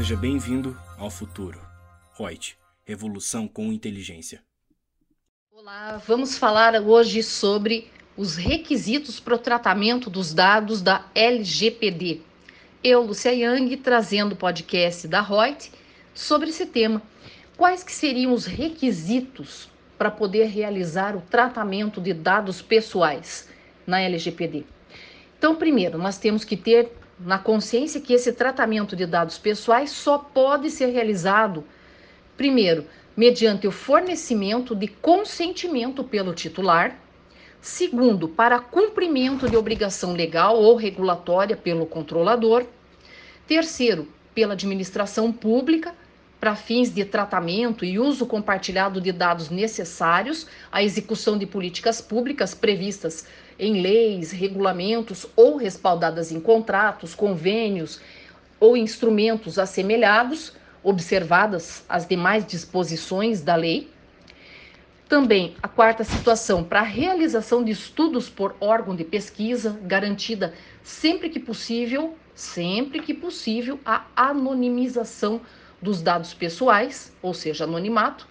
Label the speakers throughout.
Speaker 1: Seja bem-vindo ao futuro. Reut, revolução com inteligência.
Speaker 2: Olá, vamos falar hoje sobre os requisitos para o tratamento dos dados da LGPD. Eu, Lucia Yang, trazendo o podcast da Reut sobre esse tema. Quais que seriam os requisitos para poder realizar o tratamento de dados pessoais na LGPD? Então, primeiro, nós temos que ter na consciência que esse tratamento de dados pessoais só pode ser realizado, primeiro, mediante o fornecimento de consentimento pelo titular, segundo, para cumprimento de obrigação legal ou regulatória pelo controlador, terceiro, pela administração pública, para fins de tratamento e uso compartilhado de dados necessários à execução de políticas públicas previstas em leis, regulamentos ou respaldadas em contratos, convênios ou instrumentos assemelhados, observadas as demais disposições da lei. Também a quarta situação, para a realização de estudos por órgão de pesquisa, garantida sempre que possível, sempre que possível, a anonimização dos dados pessoais, ou seja, anonimato.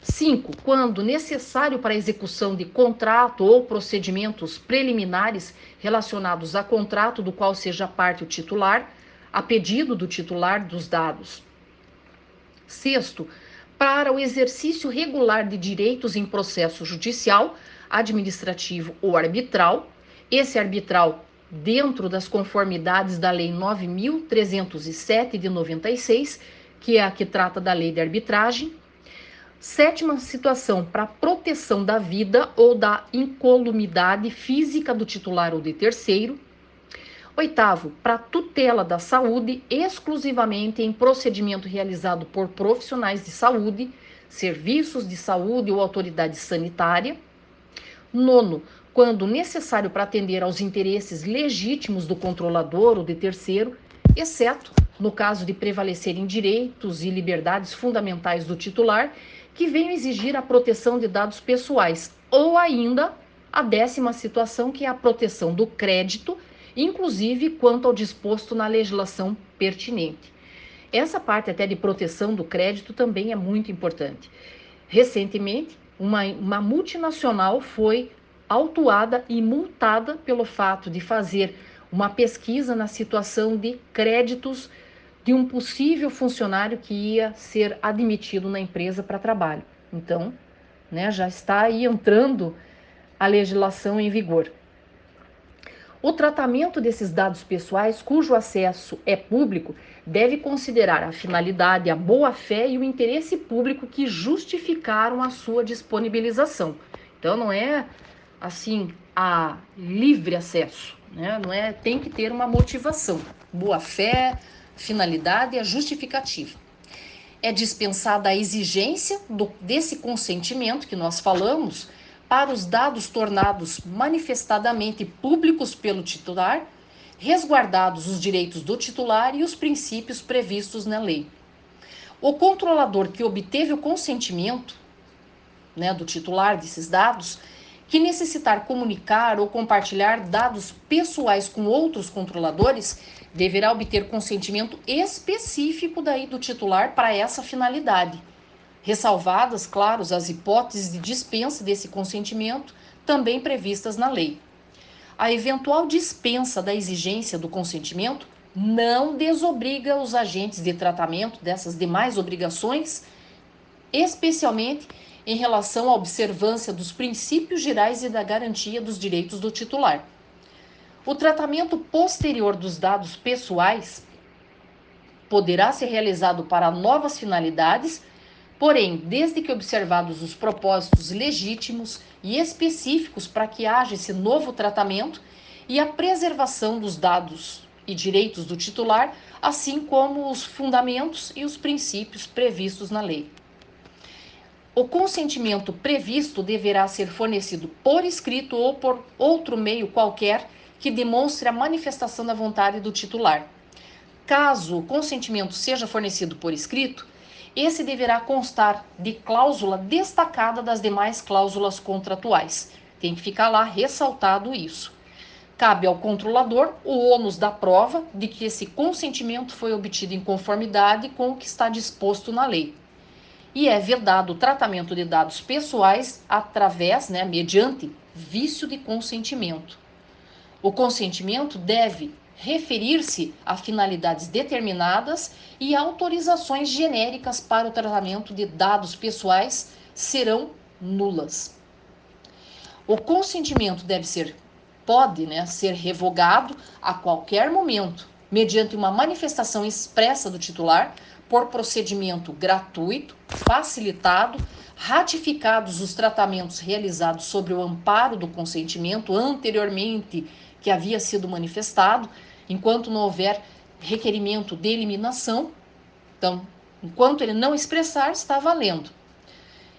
Speaker 2: 5. Quando necessário para execução de contrato ou procedimentos preliminares relacionados a contrato do qual seja parte o titular, a pedido do titular dos dados. Sexto, para o exercício regular de direitos em processo judicial, administrativo ou arbitral, esse arbitral dentro das conformidades da Lei 9307 de 96 que é a que trata da lei de arbitragem. Sétima situação, para proteção da vida ou da incolumidade física do titular ou de terceiro. Oitavo, para tutela da saúde, exclusivamente em procedimento realizado por profissionais de saúde, serviços de saúde ou autoridade sanitária. Nono, quando necessário para atender aos interesses legítimos do controlador ou de terceiro, exceto no caso de prevalecerem direitos e liberdades fundamentais do titular que venham exigir a proteção de dados pessoais, ou ainda a décima situação, que é a proteção do crédito, inclusive quanto ao disposto na legislação pertinente. Essa parte até de proteção do crédito também é muito importante. Recentemente, uma, uma multinacional foi autuada e multada pelo fato de fazer uma pesquisa na situação de créditos de um possível funcionário que ia ser admitido na empresa para trabalho. Então, né, já está aí entrando a legislação em vigor. O tratamento desses dados pessoais, cujo acesso é público, deve considerar a finalidade, a boa-fé e o interesse público que justificaram a sua disponibilização. Então, não é assim a livre acesso, né? Não é, tem que ter uma motivação, boa-fé, finalidade e a justificativa. É dispensada a exigência do, desse consentimento que nós falamos para os dados tornados manifestadamente públicos pelo titular, resguardados os direitos do titular e os princípios previstos na lei. O controlador que obteve o consentimento né, do titular desses dados, que necessitar comunicar ou compartilhar dados pessoais com outros controladores, deverá obter consentimento específico daí do titular para essa finalidade. Ressalvadas, claro, as hipóteses de dispensa desse consentimento também previstas na lei. A eventual dispensa da exigência do consentimento não desobriga os agentes de tratamento dessas demais obrigações, especialmente em relação à observância dos princípios gerais e da garantia dos direitos do titular. O tratamento posterior dos dados pessoais poderá ser realizado para novas finalidades, porém, desde que observados os propósitos legítimos e específicos para que haja esse novo tratamento e a preservação dos dados e direitos do titular, assim como os fundamentos e os princípios previstos na lei. O consentimento previsto deverá ser fornecido por escrito ou por outro meio qualquer que demonstre a manifestação da vontade do titular. Caso o consentimento seja fornecido por escrito, esse deverá constar de cláusula destacada das demais cláusulas contratuais. Tem que ficar lá ressaltado isso. Cabe ao controlador o ônus da prova de que esse consentimento foi obtido em conformidade com o que está disposto na lei. E é vedado o tratamento de dados pessoais através, né, mediante vício de consentimento. O consentimento deve referir-se a finalidades determinadas e autorizações genéricas para o tratamento de dados pessoais serão nulas. O consentimento deve ser pode, né, ser revogado a qualquer momento, mediante uma manifestação expressa do titular por procedimento gratuito, facilitado, ratificados os tratamentos realizados sobre o amparo do consentimento anteriormente que havia sido manifestado, enquanto não houver requerimento de eliminação. Então, enquanto ele não expressar, está valendo.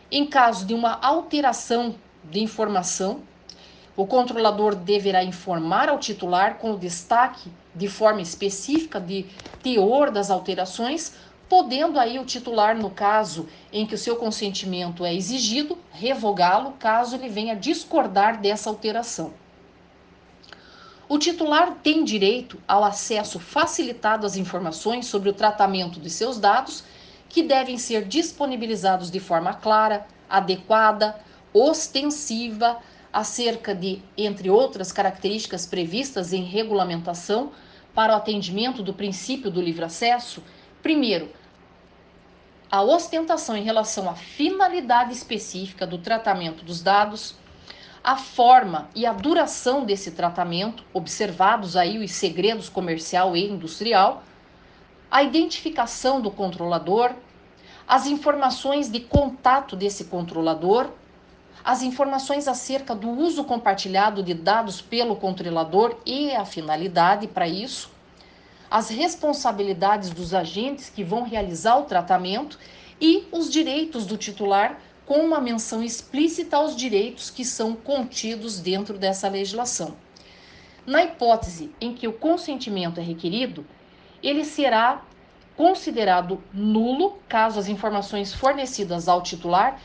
Speaker 2: Em caso de uma alteração de informação, o controlador deverá informar ao titular com destaque de forma específica de teor das alterações, podendo aí o titular, no caso em que o seu consentimento é exigido, revogá-lo caso ele venha discordar dessa alteração. O titular tem direito ao acesso facilitado às informações sobre o tratamento de seus dados, que devem ser disponibilizados de forma clara, adequada, ostensiva, acerca de, entre outras características previstas em regulamentação para o atendimento do princípio do livre acesso. Primeiro, a ostentação em relação à finalidade específica do tratamento dos dados a forma e a duração desse tratamento, observados aí os segredos comercial e industrial, a identificação do controlador, as informações de contato desse controlador, as informações acerca do uso compartilhado de dados pelo controlador e a finalidade para isso, as responsabilidades dos agentes que vão realizar o tratamento e os direitos do titular com uma menção explícita aos direitos que são contidos dentro dessa legislação. Na hipótese em que o consentimento é requerido, ele será considerado nulo caso as informações fornecidas ao titular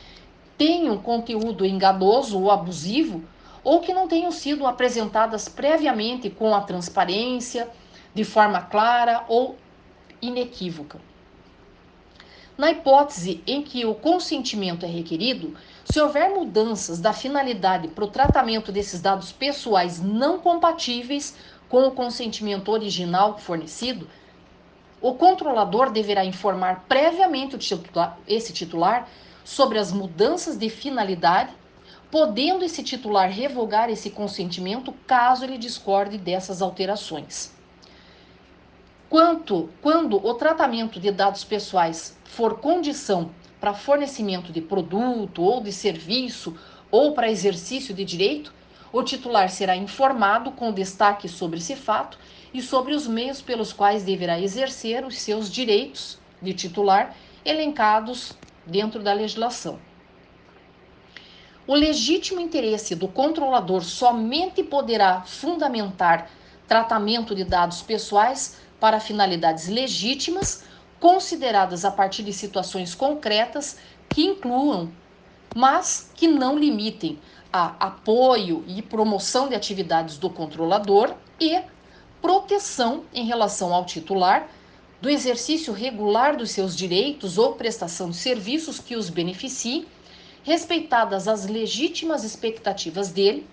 Speaker 2: tenham conteúdo enganoso ou abusivo ou que não tenham sido apresentadas previamente com a transparência, de forma clara ou inequívoca. Na hipótese em que o consentimento é requerido, se houver mudanças da finalidade para o tratamento desses dados pessoais não compatíveis com o consentimento original fornecido, o controlador deverá informar previamente titular, esse titular sobre as mudanças de finalidade, podendo esse titular revogar esse consentimento caso ele discorde dessas alterações. Quanto quando o tratamento de dados pessoais for condição para fornecimento de produto ou de serviço ou para exercício de direito, o titular será informado com destaque sobre esse fato e sobre os meios pelos quais deverá exercer os seus direitos de titular elencados dentro da legislação. O legítimo interesse do controlador somente poderá fundamentar tratamento de dados pessoais para finalidades legítimas, consideradas a partir de situações concretas que incluam, mas que não limitem a apoio e promoção de atividades do controlador e proteção em relação ao titular do exercício regular dos seus direitos ou prestação de serviços que os beneficiem, respeitadas as legítimas expectativas dele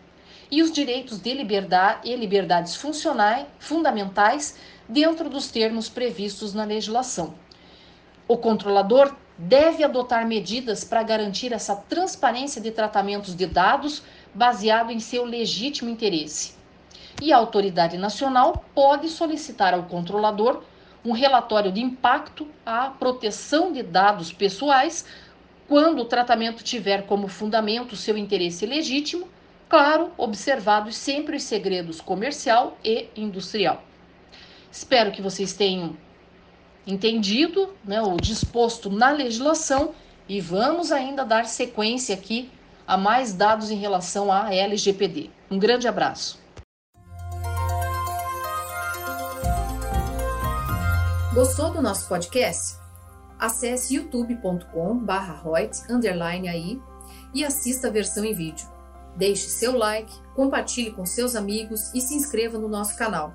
Speaker 2: e os direitos de liberdade e liberdades funcionais fundamentais dentro dos termos previstos na legislação. O controlador deve adotar medidas para garantir essa transparência de tratamentos de dados baseado em seu legítimo interesse. E a autoridade nacional pode solicitar ao controlador um relatório de impacto à proteção de dados pessoais quando o tratamento tiver como fundamento seu interesse legítimo, claro, observados sempre os segredos comercial e industrial. Espero que vocês tenham entendido né, o disposto na legislação e vamos ainda dar sequência aqui a mais dados em relação à LGPD. Um grande abraço.
Speaker 3: Gostou do nosso podcast? Acesse youtube.com barra aí e assista a versão em vídeo.
Speaker 2: Deixe seu like, compartilhe com seus amigos e se inscreva no nosso canal.